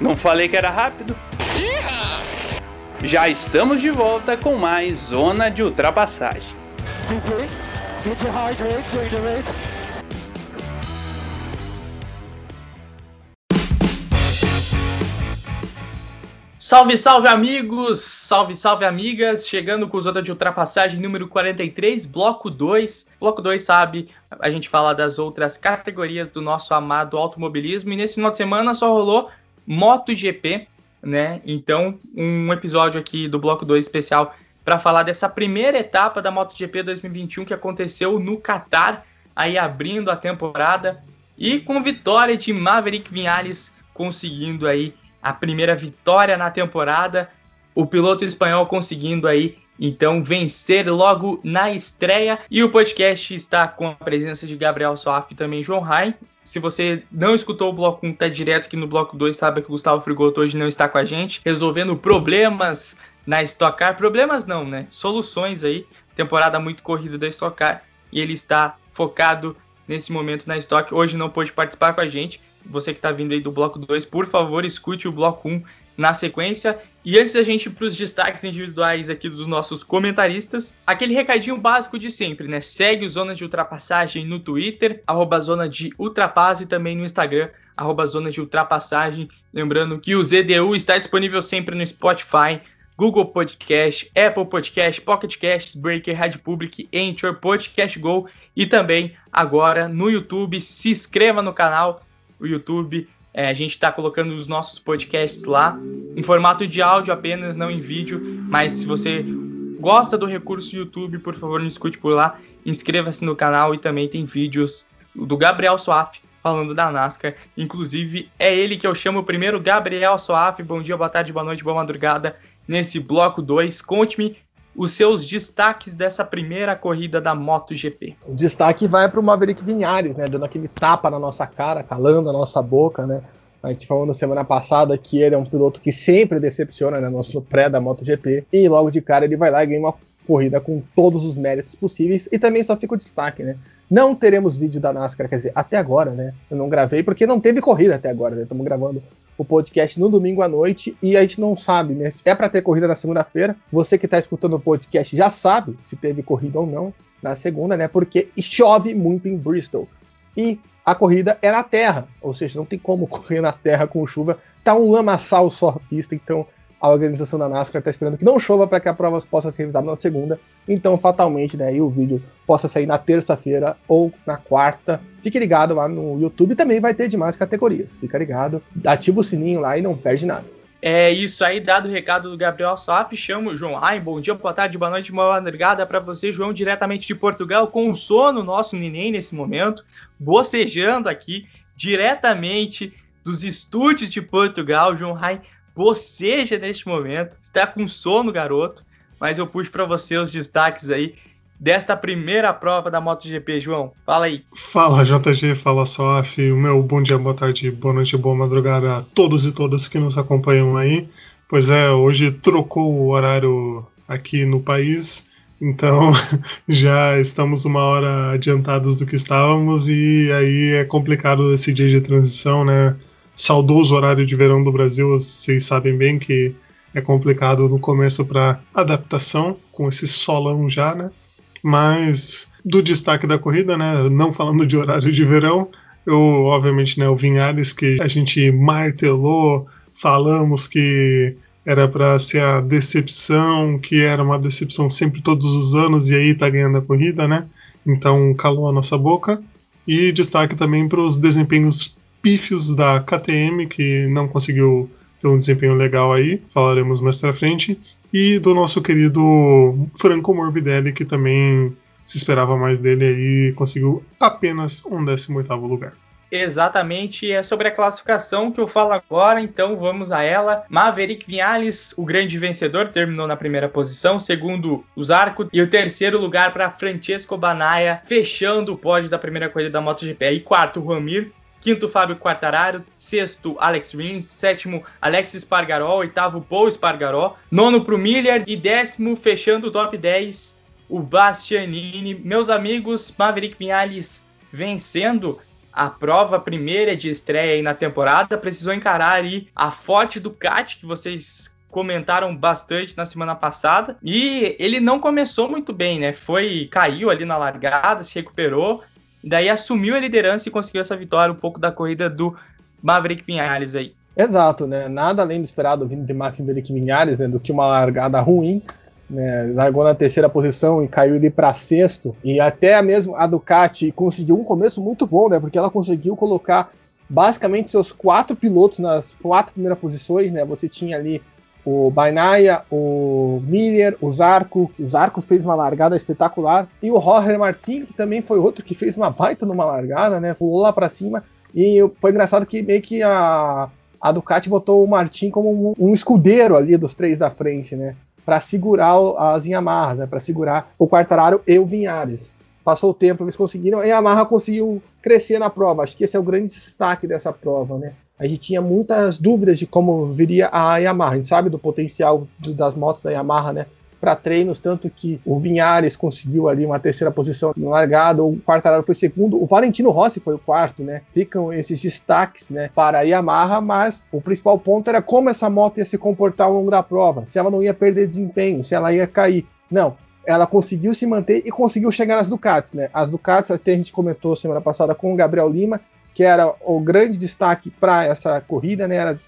Não falei que era rápido? Já estamos de volta com mais Zona de Ultrapassagem. Salve, salve amigos! Salve, salve amigas! Chegando com os outros de ultrapassagem número 43, bloco 2. Bloco 2, sabe, a gente fala das outras categorias do nosso amado automobilismo e nesse final de semana só rolou MotoGP, né? Então, um episódio aqui do bloco 2 especial para falar dessa primeira etapa da MotoGP 2021 que aconteceu no Catar, aí abrindo a temporada e com vitória de Maverick Vinales conseguindo aí a primeira vitória na temporada. O piloto espanhol conseguindo aí então vencer logo na estreia. E o podcast está com a presença de Gabriel Soaf e também João Rai. Se você não escutou o bloco 1, tá direto aqui no bloco 2, sabe que o Gustavo Frigoto hoje não está com a gente, resolvendo problemas na Stock Car. Problemas não, né? Soluções aí. Temporada muito corrida da Stock Car. E ele está focado nesse momento na Stock. Hoje não pôde participar com a gente, você que está vindo aí do bloco 2, por favor, escute o bloco 1 um na sequência. E antes da gente ir para os destaques individuais aqui dos nossos comentaristas, aquele recadinho básico de sempre, né? Segue o Zona de Ultrapassagem no Twitter, arroba Zona de Ultrapasse e também no Instagram, arroba Zona de Ultrapassagem. Lembrando que o ZDU está disponível sempre no Spotify, Google Podcast, Apple Podcast, Pocket Cast, Breaker, Rádio Public, Anchor, Podcast Go e também agora no YouTube. Se inscreva no canal, o YouTube. É, a gente está colocando os nossos podcasts lá em formato de áudio apenas, não em vídeo. Mas se você gosta do recurso YouTube, por favor, não escute por lá. Inscreva-se no canal e também tem vídeos do Gabriel Soaf falando da NASCAR. Inclusive, é ele que eu chamo primeiro, Gabriel Soaf. Bom dia, boa tarde, boa noite, boa madrugada. Nesse bloco 2, conte-me os seus destaques dessa primeira corrida da MotoGP. O destaque vai para o Maverick Vinhares, né, dando aquele tapa na nossa cara, calando a nossa boca, né? A gente falou na semana passada que ele é um piloto que sempre decepciona, né, nosso pré da MotoGP, e logo de cara ele vai lá e ganha uma corrida com todos os méritos possíveis, e também só fica o destaque, né? Não teremos vídeo da NASCAR, quer dizer, até agora, né? Eu não gravei porque não teve corrida até agora, né? Estamos gravando o podcast no domingo à noite e a gente não sabe, né? É para ter corrida na segunda-feira. Você que está escutando o podcast já sabe se teve corrida ou não na segunda, né? Porque chove muito em Bristol. E a corrida é na terra, ou seja, não tem como correr na terra com chuva. Tá um lamaçal só a pista, então a organização da NASCAR está esperando que não chova para que a prova possa ser realizada na segunda. Então, fatalmente, né, o vídeo possa sair na terça-feira ou na quarta. Fique ligado lá no YouTube, também vai ter demais categorias. Fica ligado, ativa o sininho lá e não perde nada. É isso aí, dado o recado do Gabriel Soap, chamo o João Raim. Bom dia, boa tarde, boa noite, boa madrugada para você, João, diretamente de Portugal, com sono nosso neném nesse momento, bocejando aqui, diretamente dos estúdios de Portugal, João Raim boceja neste momento, está com sono, garoto, mas eu puxo para você os destaques aí desta primeira prova da MotoGP, João. Fala aí. Fala, JG, fala Sof, o meu bom dia, boa tarde, boa noite, boa madrugada a todos e todas que nos acompanham aí. Pois é, hoje trocou o horário aqui no país, então já estamos uma hora adiantados do que estávamos e aí é complicado esse dia de transição, né? Saudoso horário de verão do Brasil, vocês sabem bem que é complicado no começo para adaptação, com esse solão já, né? Mas do destaque da corrida, né? Não falando de horário de verão, eu, obviamente, né, o Vinhares, que a gente martelou, falamos que era para ser a decepção, que era uma decepção sempre todos os anos, e aí tá ganhando a corrida, né? Então calou a nossa boca. E destaque também para os desempenhos pífios da KTM, que não conseguiu ter um desempenho legal aí, falaremos mais pra frente, e do nosso querido Franco Morbidelli, que também se esperava mais dele aí conseguiu apenas um 18 lugar. Exatamente, é sobre a classificação que eu falo agora, então vamos a ela. Maverick Vinales, o grande vencedor, terminou na primeira posição, segundo o Zarco, e o terceiro lugar para Francesco Banaia, fechando o pódio da primeira corrida da MotoGP. E quarto, Ramir, quinto Fábio Quartararo, sexto Alex Rins, sétimo Alex Spargaró, oitavo Paul Spargaró, nono pro Miller. E décimo fechando o top 10 o Bastianini. Meus amigos, Maverick Vinales vencendo a prova primeira de estreia aí na temporada, precisou encarar aí a forte Ducati que vocês comentaram bastante na semana passada. E ele não começou muito bem, né? Foi caiu ali na largada, se recuperou, daí assumiu a liderança e conseguiu essa vitória um pouco da corrida do Maverick Vinhares aí. Exato, né? Nada além do esperado vindo de Maverick Vinhares, né? Do que uma largada ruim. Né, largou na terceira posição e caiu ali para sexto. E até mesmo a Ducati conseguiu um começo muito bom, né? Porque ela conseguiu colocar basicamente seus quatro pilotos nas quatro primeiras posições, né? Você tinha ali o Bainaya, o Miller, o Zarco, que o Zarco fez uma largada espetacular, e o Roger Martin, que também foi outro que fez uma baita numa largada, né? Pulou lá para cima. E foi engraçado que meio que a, a Ducati botou o Martin como um, um escudeiro ali dos três da frente, né? Para segurar as Yamahas, né? Para segurar o Quartararo e o Vinhares. Passou o tempo, eles conseguiram, e a Yamaha conseguiu crescer na prova. Acho que esse é o grande destaque dessa prova, né? A gente tinha muitas dúvidas de como viria a Yamaha. A gente sabe do potencial do, das motos da Yamaha, né? Para treinos, tanto que o Vinhares conseguiu ali uma terceira posição no largado, o Quartararo foi segundo, o Valentino Rossi foi o quarto, né? Ficam esses destaques, né, para a Yamaha, mas o principal ponto era como essa moto ia se comportar ao longo da prova, se ela não ia perder desempenho, se ela ia cair. Não, ela conseguiu se manter e conseguiu chegar nas Ducatis, né? As Ducatis, até a gente comentou semana passada com o Gabriel Lima, que era o grande destaque para essa corrida, né? Era,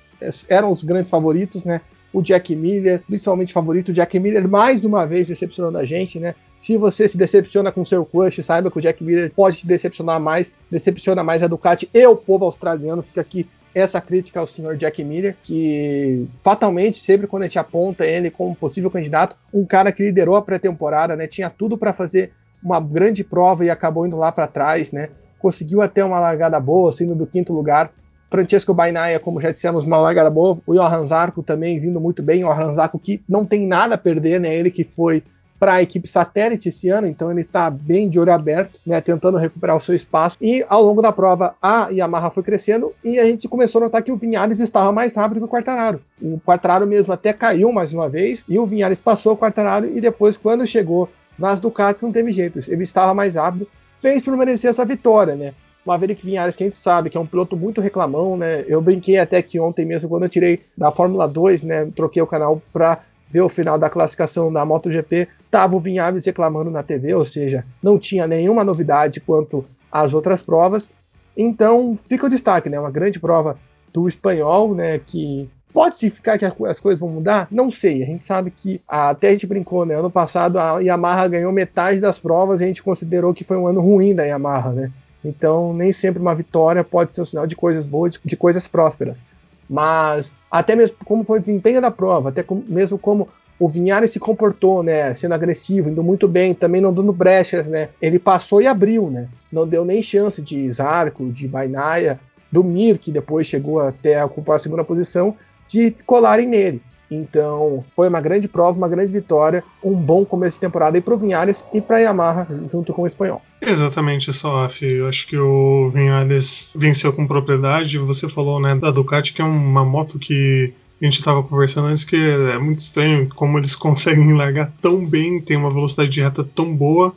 eram os grandes favoritos, né? O Jack Miller, principalmente favorito, o Jack Miller mais uma vez decepcionando a gente, né? Se você se decepciona com seu crush, saiba que o Jack Miller pode te decepcionar mais, decepciona mais a Ducati e o povo australiano. Fica aqui essa crítica ao senhor Jack Miller, que fatalmente, sempre quando a gente aponta ele como possível candidato, um cara que liderou a pré-temporada, né? Tinha tudo para fazer uma grande prova e acabou indo lá para trás, né? Conseguiu até uma largada boa, saindo do quinto lugar. Francesco Bainaia, como já dissemos, uma largada boa. O Johan Zarco também vindo muito bem. O Johan Zarco que não tem nada a perder, né? Ele que foi para a equipe satélite esse ano, então ele está bem de olho aberto, né, tentando recuperar o seu espaço. E ao longo da prova, a Yamaha foi crescendo e a gente começou a notar que o Vinhares estava mais rápido que o Quartararo. O Quartararo mesmo até caiu mais uma vez e o Vinhares passou o Quartararo e depois, quando chegou nas Ducatis, não teve jeito. Ele estava mais rápido fez por merecer essa vitória, né? Maverick Vinhares, que a gente sabe que é um piloto muito reclamão, né? Eu brinquei até que ontem mesmo, quando eu tirei da Fórmula 2, né? Troquei o canal para ver o final da classificação da MotoGP, tava o Vinhares reclamando na TV, ou seja, não tinha nenhuma novidade quanto às outras provas. Então, fica o destaque, né? Uma grande prova do espanhol, né? Que Pode significar que as coisas vão mudar? Não sei. A gente sabe que até a gente brincou, né? Ano passado a Yamaha ganhou metade das provas e a gente considerou que foi um ano ruim da Yamaha, né? Então, nem sempre uma vitória pode ser um sinal de coisas boas, de coisas prósperas. Mas até mesmo como foi o desempenho da prova, até como, mesmo como o Vinhares se comportou, né, sendo agressivo, indo muito bem, também não dando brechas, né? Ele passou e abriu, né? Não deu nem chance de Zarco, de Bainaia, do Mir, que depois chegou até a ocupar a segunda posição, de colarem nele. Então, foi uma grande prova, uma grande vitória, um bom começo de temporada e para o Vinhares e para a Yamaha, junto com o espanhol. Exatamente, Salaf. Eu acho que o Vinhares venceu com propriedade. Você falou né, da Ducati, que é uma moto que a gente estava conversando antes, que é muito estranho como eles conseguem largar tão bem, tem uma velocidade de reta tão boa,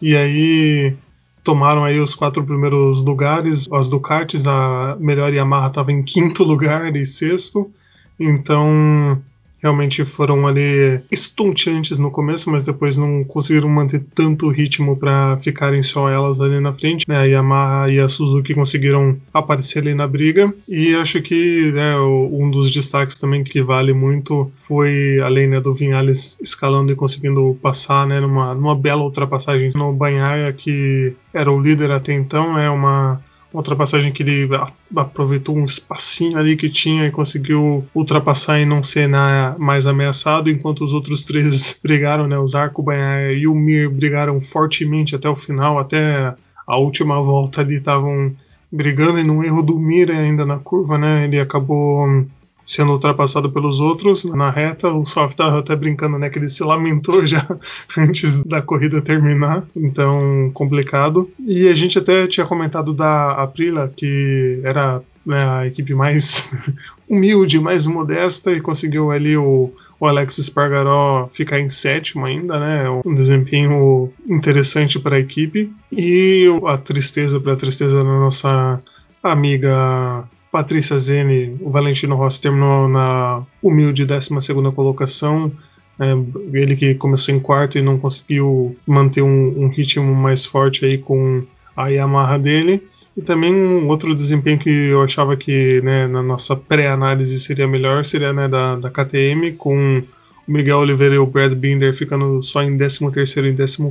e aí tomaram aí os quatro primeiros lugares. As Ducatis, a melhor Yamaha estava em quinto lugar e sexto. Então, realmente foram ali estonteantes no começo, mas depois não conseguiram manter tanto ritmo para ficarem só elas ali na frente. Né? A Yamaha e a Suzuki conseguiram aparecer ali na briga. E acho que né, um dos destaques também que vale muito foi, além né, do Vinhales escalando e conseguindo passar né, numa, numa bela ultrapassagem no Banhaia, que era o líder até então, é uma ultrapassagem que ele aproveitou um espacinho ali que tinha e conseguiu ultrapassar e não ser na, mais ameaçado, enquanto os outros três brigaram, né? Os Arco, e o Mir brigaram fortemente até o final, até a última volta ali estavam brigando e num erro do Mir ainda na curva, né? Ele acabou sendo ultrapassado pelos outros na reta. O Soft tava até brincando, né, que ele se lamentou já antes da corrida terminar, então complicado. E a gente até tinha comentado da Aprilia, que era né, a equipe mais humilde, mais modesta e conseguiu ali o, o Alex Spargaró ficar em sétimo ainda, né? Um desempenho interessante para a equipe. E a tristeza para a tristeza da nossa amiga Patrícia Zene, o Valentino Rossi terminou na humilde 12 colocação. É, ele que começou em quarto e não conseguiu manter um, um ritmo mais forte aí com a Yamaha dele. E também um outro desempenho que eu achava que né, na nossa pré-análise seria melhor seria né, da, da KTM, com Miguel Oliveira e o Brad Binder ficando só em 13 terceiro e 14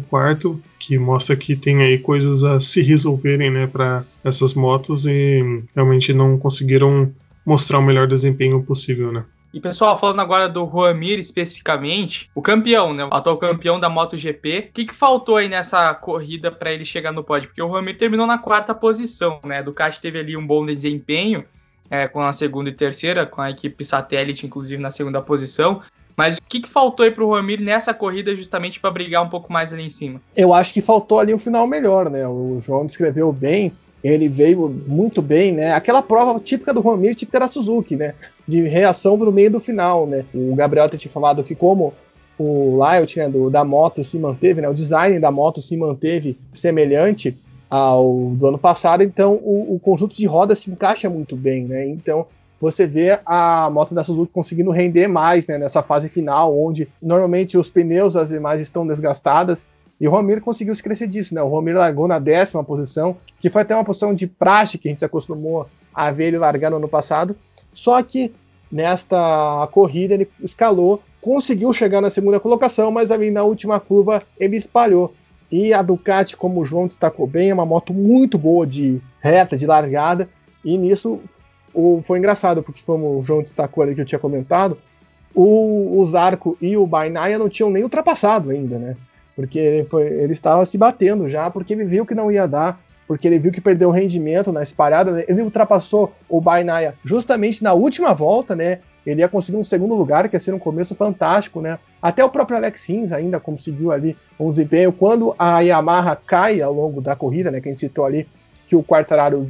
que mostra que tem aí coisas a se resolverem né, para essas motos e realmente não conseguiram mostrar o melhor desempenho possível, né? E pessoal, falando agora do Juan Mir especificamente, o campeão, né? O atual campeão da MotoGP. O que, que faltou aí nessa corrida para ele chegar no pódio? Porque o Juan Mir terminou na quarta posição, né? Ducati teve ali um bom desempenho é, com a segunda e terceira, com a equipe satélite, inclusive, na segunda posição. Mas o que, que faltou aí pro Ramir nessa corrida justamente para brigar um pouco mais ali em cima? Eu acho que faltou ali um final melhor, né? O João descreveu bem ele veio muito bem, né? Aquela prova típica do Ramiro, típica da Suzuki, né? De reação no meio do final, né? O Gabriel tinha falado que como o layout né, do, da moto se manteve, né? O design da moto se manteve semelhante ao do ano passado, então o, o conjunto de rodas se encaixa muito bem, né? Então você vê a moto da Suzuki conseguindo render mais né, nessa fase final, onde normalmente os pneus das demais estão desgastadas e o Romero conseguiu se crescer disso, né? O Romero largou na décima posição, que foi até uma posição de praxe que a gente se acostumou a ver ele largar no ano passado. Só que nesta corrida ele escalou, conseguiu chegar na segunda colocação, mas ali na última curva ele espalhou. E a Ducati, como o João destacou bem, é uma moto muito boa de reta, de largada. E nisso o, foi engraçado, porque como o João destacou ali que eu tinha comentado, o, o Zarco e o Bainaya não tinham nem ultrapassado ainda, né? porque ele, foi, ele estava se batendo já, porque ele viu que não ia dar, porque ele viu que perdeu o rendimento na espalhada, né? ele ultrapassou o Bainaya justamente na última volta, né? Ele ia conseguir um segundo lugar, que ia ser um começo fantástico, né? Até o próprio Alex Rins ainda conseguiu ali um desempenho. Quando a Yamaha cai ao longo da corrida, né? Quem citou ali que o Quartararo e o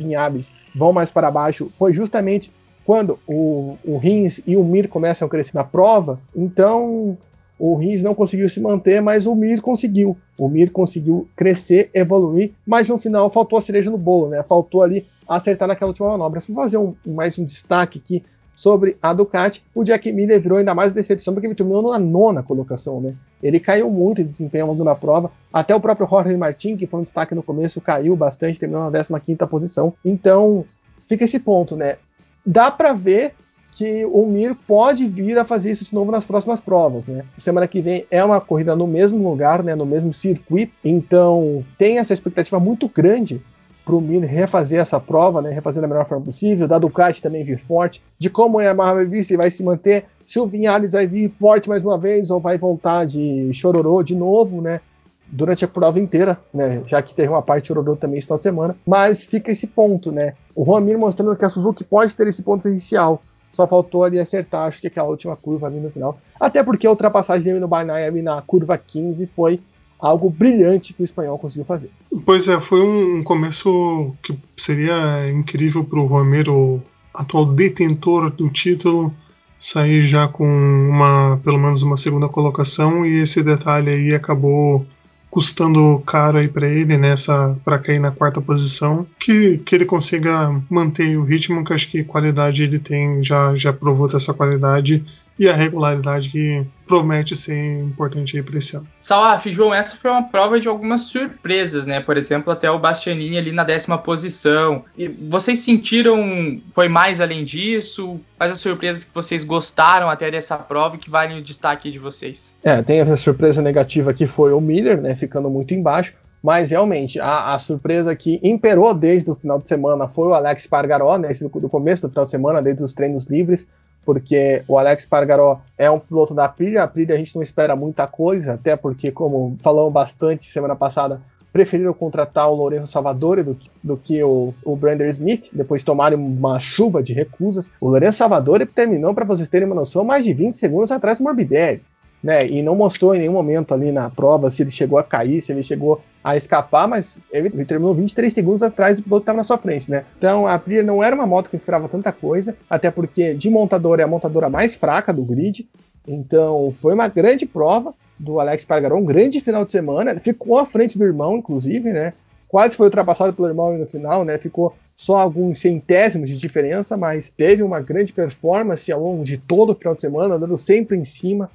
vão mais para baixo, foi justamente quando o, o Rins e o Mir começam a crescer na prova. Então, o Rins não conseguiu se manter, mas o Mir conseguiu. O Mir conseguiu crescer, evoluir, mas no final faltou a cereja no bolo, né? Faltou ali acertar naquela última manobra. Vou fazer um, mais um destaque aqui sobre a Ducati. O Jack Miller virou ainda mais decepção porque ele terminou na nona colocação, né? Ele caiu muito em desempenho ao longo da prova. Até o próprio Jorge Martin, que foi um destaque no começo, caiu bastante, terminou na 15 quinta posição. Então, fica esse ponto, né? Dá para ver que o Mir pode vir a fazer isso de novo nas próximas provas, né? Semana que vem é uma corrida no mesmo lugar, né, no mesmo circuito, então tem essa expectativa muito grande para o refazer essa prova, né, refazer da melhor forma possível, da Ducati também vir forte, de como a Yamaha vai vir, se vai se manter, se o Vinhares vai vir forte mais uma vez ou vai voltar de chororô de novo, né? Durante a prova inteira, né? Já que teve uma parte chororô também esse final de semana. Mas fica esse ponto, né? O Juan mostrando que a Suzuki pode ter esse ponto inicial só faltou ali acertar, acho que aquela última curva ali no final. Até porque a ultrapassagem dele no Banaya na curva 15 foi algo brilhante que o espanhol conseguiu fazer. Pois é, foi um começo que seria incrível para o Romero, atual detentor do título, sair já com uma, pelo menos uma segunda colocação e esse detalhe aí acabou custando caro aí para ele nessa para cair na quarta posição, que, que ele consiga manter o ritmo, que acho que qualidade ele tem, já já provou dessa qualidade e a regularidade que promete ser importante aí para esse ano. Salaf, João, essa foi uma prova de algumas surpresas, né? Por exemplo, até o Bastianini ali na décima posição. E vocês sentiram, foi mais além disso? Quais as surpresas que vocês gostaram até dessa prova e que valem o destaque de vocês? É, tem essa surpresa negativa que foi o Miller, né? Ficando muito embaixo. Mas realmente, a, a, surpresa que imperou desde o final de semana foi o Alex Pargaró, né, do, do começo do final de semana, desde os treinos livres porque o Alex Pargaró é um piloto da Aprilia, a Aprilia a gente não espera muita coisa, até porque, como falamos bastante semana passada, preferiram contratar o Lourenço Salvador do, do que o, o Brander Smith, depois de tomarem uma chuva de recusas. O Lourenço Salvador terminou, para vocês terem uma noção, mais de 20 segundos atrás do Morbidelli né? E não mostrou em nenhum momento ali na prova se ele chegou a cair, se ele chegou a escapar, mas ele, ele terminou 23 segundos atrás do piloto que estava na sua frente, né? Então a Aprilia não era uma moto que esperava tanta coisa, até porque de montadora é a montadora mais fraca do grid. Então, foi uma grande prova do Alex Pargaró, um grande final de semana. Ele ficou à frente do irmão, inclusive, né? Quase foi ultrapassado pelo irmão no final, né? Ficou só alguns centésimos de diferença, mas teve uma grande performance ao longo de todo o final de semana, andando sempre em cima.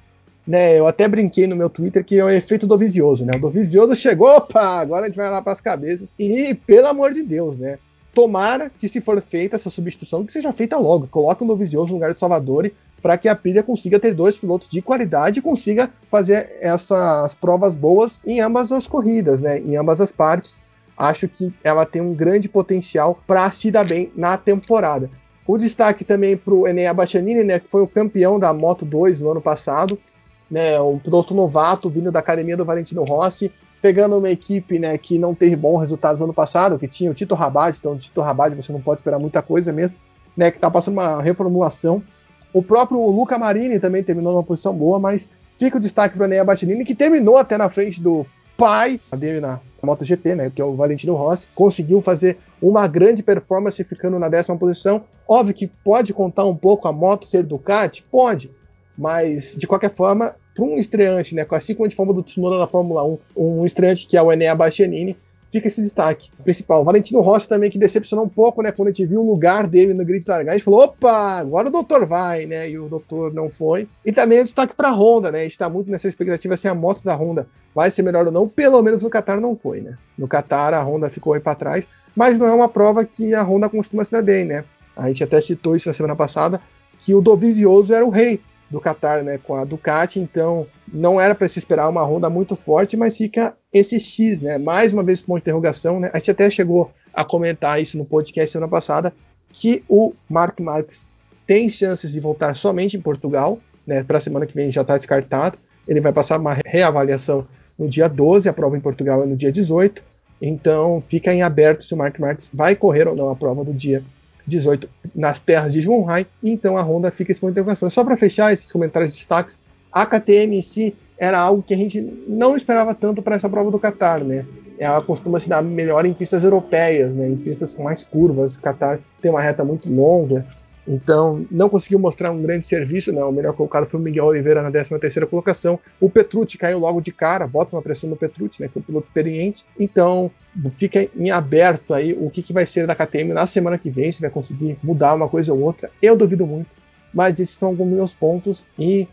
Né, eu até brinquei no meu Twitter que é o efeito do Vizioso, né? O do Vizioso chegou, opa, agora a gente vai lá para as cabeças. E, pelo amor de Deus, né? Tomara que, se for feita essa substituição, que seja feita logo. Coloque o Dovizioso no lugar do Salvador para que a Pilha consiga ter dois pilotos de qualidade e consiga fazer essas provas boas em ambas as corridas, né? Em ambas as partes. Acho que ela tem um grande potencial para se dar bem na temporada. O destaque também para o Enea Bastianini, né, que foi o campeão da Moto 2 no ano passado, né, um piloto novato vindo da academia do Valentino Rossi, pegando uma equipe né, que não teve bons resultados ano passado, que tinha o Tito Rabat, então o Tito Rabat você não pode esperar muita coisa mesmo, né, que está passando uma reformulação. O próprio Luca Marini também terminou numa posição boa, mas fica o destaque para o Enea Bastianini, que terminou até na frente do pai dele na MotoGP, né, que é o Valentino Rossi, conseguiu fazer uma grande performance ficando na décima posição. Óbvio que pode contar um pouco a moto ser Ducati, pode, mas de qualquer forma para um estreante, né, assim como a gente falou do Tsunoda na Fórmula 1, um estreante que é o Enea Bastianini, fica esse destaque principal. Valentino Rossi também, que decepcionou um pouco, né, quando a gente viu o lugar dele no grid de largar, a gente falou, opa, agora o doutor vai, né, e o doutor não foi. E também o destaque para a Honda, né, está muito nessa expectativa se a moto da Honda vai ser melhor ou não, pelo menos no Qatar não foi, né. No Qatar a Honda ficou aí para trás, mas não é uma prova que a Honda costuma se dar bem, né. A gente até citou isso na semana passada, que o Dovizioso era o rei do Qatar, né, com a Ducati, então não era para se esperar uma Honda muito forte, mas fica esse X, né, mais uma vez com uma interrogação, né, a gente até chegou a comentar isso no podcast semana passada, que o Mark Marques tem chances de voltar somente em Portugal, né, para a semana que vem já está descartado, ele vai passar uma reavaliação no dia 12, a prova em Portugal é no dia 18, então fica em aberto se o Mark Marques vai correr ou não a prova do dia 18 nas terras de Zhuhai, e então a Honda fica esse ponto interrogação. Só para fechar esses comentários de destaques, a KTM em si era algo que a gente não esperava tanto para essa prova do Qatar, né? Ela costuma se dar melhor em pistas europeias, né? Em pistas com mais curvas. O Qatar tem uma reta muito longa, então, não conseguiu mostrar um grande serviço, né? O melhor colocado foi o Miguel Oliveira na 13ª colocação. O Petrucci caiu logo de cara, bota uma pressão no Petrucci, né? Que é um piloto experiente. Então, fica em aberto aí o que, que vai ser da KTM na semana que vem, se vai conseguir mudar uma coisa ou outra. Eu duvido muito, mas esses são alguns meus pontos e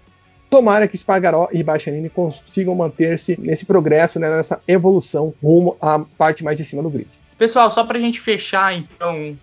tomara que Spargaró e Baixanini consigam manter-se nesse progresso, né, nessa evolução rumo à parte mais de cima do grid. Pessoal, só para a gente fechar então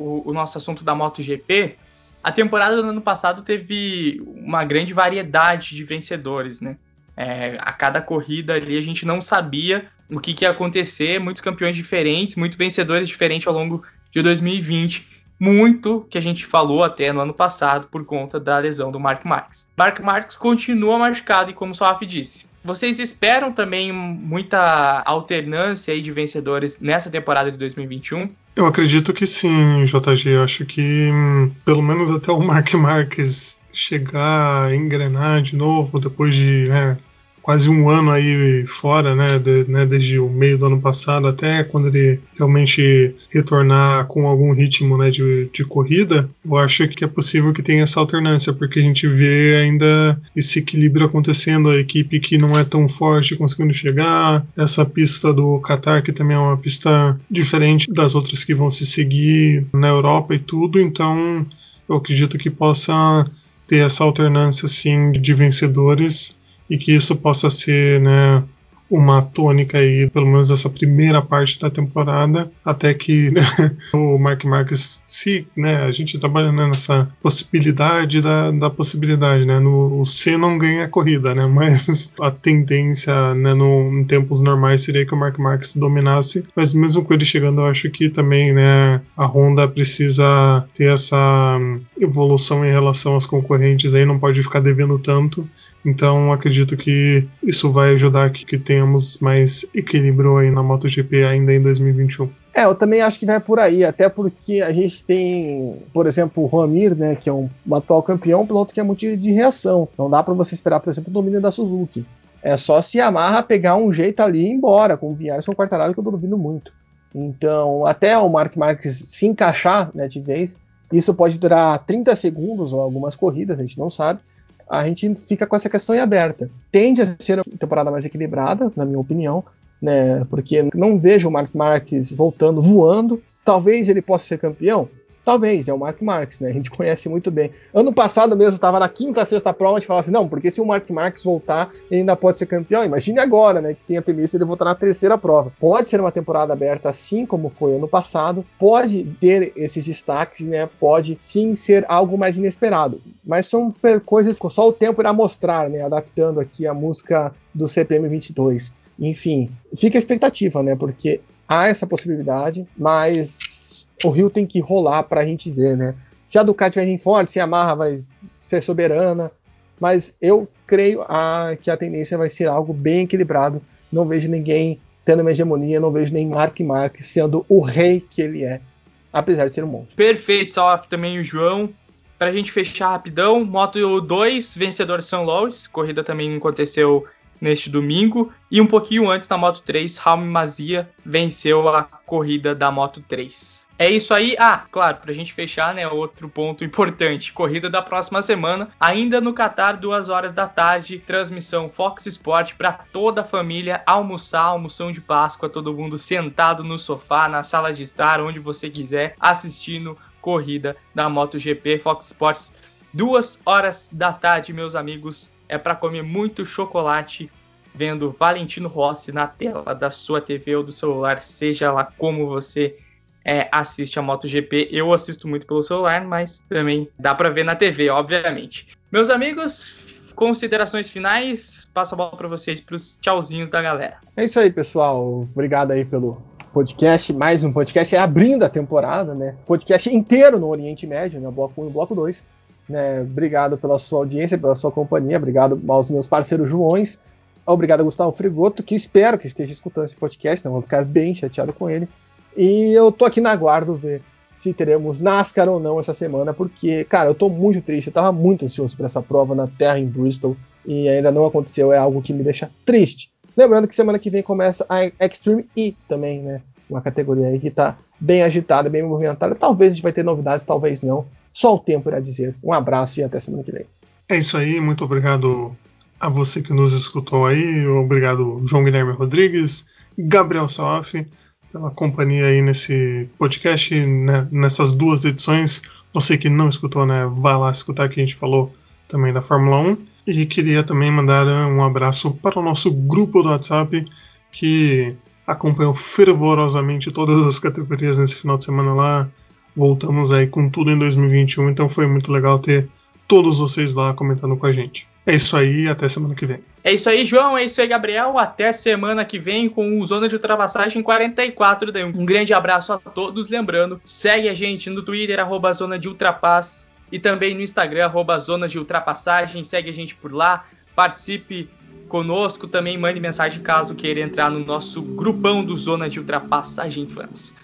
o, o nosso assunto da MotoGP, a temporada do ano passado teve uma grande variedade de vencedores, né? É, a cada corrida ali a gente não sabia o que, que ia acontecer, muitos campeões diferentes, muitos vencedores diferentes ao longo de 2020. Muito que a gente falou até no ano passado por conta da lesão do Mark Marques. Mark Marques continua machucado e como o Salaf disse, vocês esperam também muita alternância aí de vencedores nessa temporada de 2021? Eu acredito que sim, JG. Eu acho que hum, pelo menos até o Mark Marques chegar engrenar de novo depois de né, quase um ano aí fora, né, de, né, desde o meio do ano passado até quando ele realmente retornar com algum ritmo, né, de, de corrida, eu acho que é possível que tenha essa alternância, porque a gente vê ainda esse equilíbrio acontecendo, a equipe que não é tão forte conseguindo chegar, essa pista do Qatar que também é uma pista diferente das outras que vão se seguir na Europa e tudo, então eu acredito que possa ter essa alternância assim de vencedores e que isso possa ser, né, uma tônica aí, pelo menos essa primeira parte da temporada, até que né, o Mark Marques, se né, a gente trabalha né, nessa possibilidade da, da possibilidade, né? No, o C não ganha a corrida, né? Mas a tendência, né, no, em tempos normais seria que o Mark Marques dominasse, mas mesmo com ele chegando, eu acho que também, né, a Honda precisa ter essa evolução em relação aos concorrentes aí, não pode ficar devendo tanto então acredito que isso vai ajudar que, que tenhamos mais equilíbrio aí na MotoGP ainda em 2021. É, eu também acho que vai por aí, até porque a gente tem, por exemplo, o Ramir, né, que é um, um atual campeão, um piloto que é muito de reação. Não dá para você esperar, por exemplo, o domínio da Suzuki. É só se amarra pegar um jeito ali e ir embora, com o Vinhares ou o Quartararo, que eu tô duvindo muito. Então, até o Mark Marques se encaixar né, de vez, isso pode durar 30 segundos ou algumas corridas, a gente não sabe a gente fica com essa questão em aberta. Tende a ser uma temporada mais equilibrada, na minha opinião, né? Porque não vejo o Mark Marques voltando voando. Talvez ele possa ser campeão, Talvez, é o Mark Marques, né? A gente conhece muito bem. Ano passado mesmo, estava na quinta, sexta prova, a gente falava assim, não, porque se o Mark Marques voltar, ele ainda pode ser campeão. Imagine agora, né? Que tem a premissa ele voltar na terceira prova. Pode ser uma temporada aberta, assim como foi ano passado. Pode ter esses destaques, né? Pode sim ser algo mais inesperado. Mas são coisas que só o tempo irá mostrar, né? Adaptando aqui a música do CPM 22. Enfim, fica a expectativa, né? Porque há essa possibilidade, mas o Rio tem que rolar para a gente ver, né? Se a Ducati vai vir forte, se a Marra vai ser soberana, mas eu creio a, que a tendência vai ser algo bem equilibrado. Não vejo ninguém tendo uma hegemonia, não vejo nem Mark Marques sendo o rei que ele é, apesar de ser um monstro. Perfeito, salve também o João. Para a gente fechar rapidão, Moto 2, vencedor São Louis, corrida também aconteceu neste domingo. E um pouquinho antes, na Moto 3, Raul Mazia venceu a corrida da Moto 3. É isso aí. Ah, claro, pra gente fechar, né? Outro ponto importante: corrida da próxima semana, ainda no Qatar, duas horas da tarde, transmissão Fox Sport para toda a família almoçar, almoção de Páscoa, todo mundo sentado no sofá, na sala de estar, onde você quiser, assistindo corrida da MotoGP Fox Sports. Duas horas da tarde, meus amigos é para comer muito chocolate vendo Valentino Rossi na tela da sua TV ou do celular, seja lá como você é, assiste a MotoGP. Eu assisto muito pelo celular, mas também dá para ver na TV, obviamente. Meus amigos, considerações finais, passo a bola para vocês para os tchauzinhos da galera. É isso aí, pessoal. Obrigado aí pelo podcast, mais um podcast, é abrindo a temporada, né? Podcast inteiro no Oriente Médio, né? Bloco 1 e Bloco 2. Né? Obrigado pela sua audiência, pela sua companhia. Obrigado aos meus parceiros Joões. Obrigado a Gustavo Frigoto, que espero que esteja escutando esse podcast. Não vou ficar bem chateado com ele. E eu tô aqui na guarda ver se teremos NASCAR ou não essa semana, porque, cara, eu tô muito triste. Eu tava muito ansioso por essa prova na terra em Bristol e ainda não aconteceu. É algo que me deixa triste. Lembrando que semana que vem começa a Extreme E também, né? Uma categoria aí que tá bem agitada, bem movimentada. Talvez a gente vai ter novidades, talvez não. Só o tempo irá dizer. Um abraço e até semana que vem. É isso aí, muito obrigado a você que nos escutou aí, obrigado João Guilherme Rodrigues, Gabriel Soff, pela companhia aí nesse podcast, né, nessas duas edições. Você que não escutou, né, vai lá escutar que a gente falou também da Fórmula 1. E queria também mandar um abraço para o nosso grupo do WhatsApp, que acompanhou fervorosamente todas as categorias nesse final de semana lá, voltamos aí com tudo em 2021, então foi muito legal ter todos vocês lá comentando com a gente. É isso aí, até semana que vem. É isso aí, João, é isso aí, Gabriel. Até semana que vem com o Zona de Ultrapassagem 44. Um grande abraço a todos. Lembrando, segue a gente no Twitter, arroba Zona de Ultrapass, e também no Instagram, arroba Zona de Ultrapassagem. Segue a gente por lá, participe conosco, também mande mensagem caso queira entrar no nosso grupão do Zona de Ultrapassagem Fãs.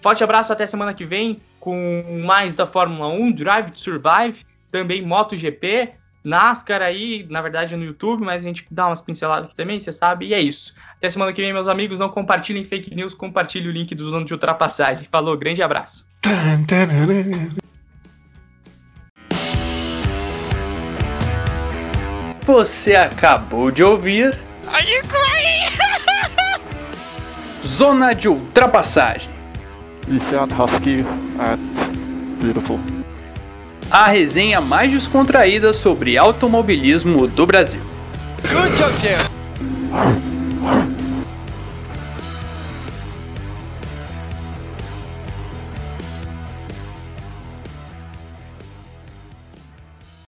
Forte abraço, até semana que vem com mais da Fórmula 1, Drive to Survive, também MotoGP, NASCAR aí, na verdade no YouTube, mas a gente dá umas pinceladas aqui também, você sabe, e é isso. Até semana que vem, meus amigos, não compartilhem fake news, compartilhe o link do Zona de Ultrapassagem. Falou, grande abraço. Você acabou de ouvir. Zona de Ultrapassagem Lysian Husky at Beautiful. A resenha mais descontraída sobre automobilismo do Brasil. Good job,